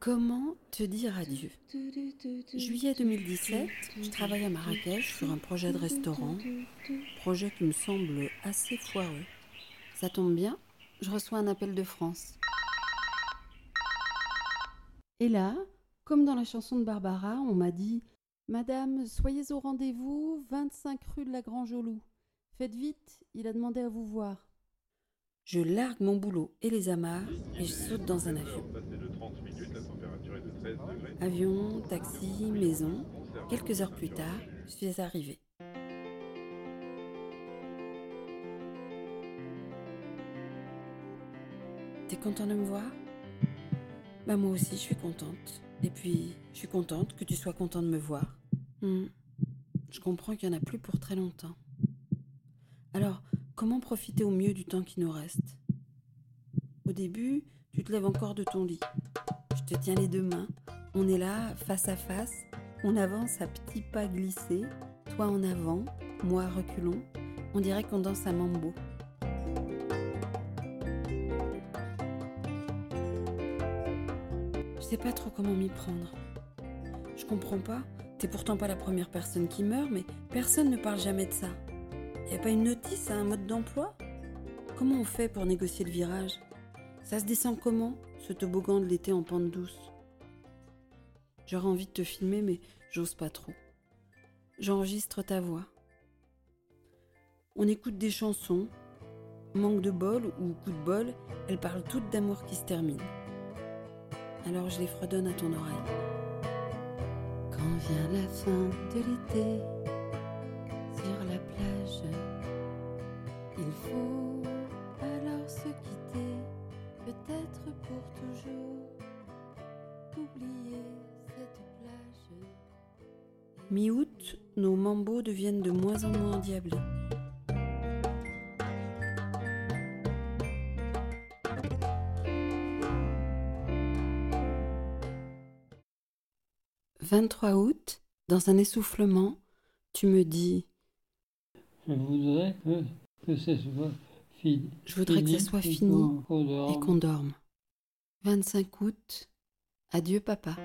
Comment te dire adieu? Juillet 2017, je travaille à Marrakech sur un projet de restaurant, projet qui me semble assez foireux. Ça tombe bien, je reçois un appel de France. Et là, comme dans la chanson de Barbara, on m'a dit Madame, soyez au rendez-vous, 25 rue de la Grange au Loup. Faites vite, il a demandé à vous voir. Je largue mon boulot et les amarres et je saute dans un avion. Avion, taxi, maison. Quelques heures plus tard, je suis arrivée. T'es content de me voir? Bah moi aussi, je suis contente. Et puis, je suis contente que tu sois content de me voir. Hmm. Je comprends qu'il n'y en a plus pour très longtemps. Alors, comment profiter au mieux du temps qui nous reste? Au début, tu te lèves encore de ton lit. Je te tiens les deux mains. On est là, face à face. On avance à petits pas glissés. Toi en avant, moi reculons. On dirait qu'on danse à mambo. Je sais pas trop comment m'y prendre. Je comprends pas. T'es pourtant pas la première personne qui meurt, mais personne ne parle jamais de ça. Y a pas une notice à un mode d'emploi? Comment on fait pour négocier le virage? Ça se descend comment, ce toboggan de l'été en pente douce? J'aurais envie de te filmer, mais j'ose pas trop. J'enregistre ta voix. On écoute des chansons. Manque de bol ou coup de bol, elles parlent toutes d'amour qui se termine alors je les fredonne à ton oreille. Quand vient la fin de l'été, peut-être pour toujours, oublier cette plage. Mi-août, nos mambos deviennent de moins en moins endiablés. 23 août, dans un essoufflement, tu me dis Je voudrais que, ce soit. Je voudrais que ce soit fini et qu'on dorme. 25 août, adieu papa.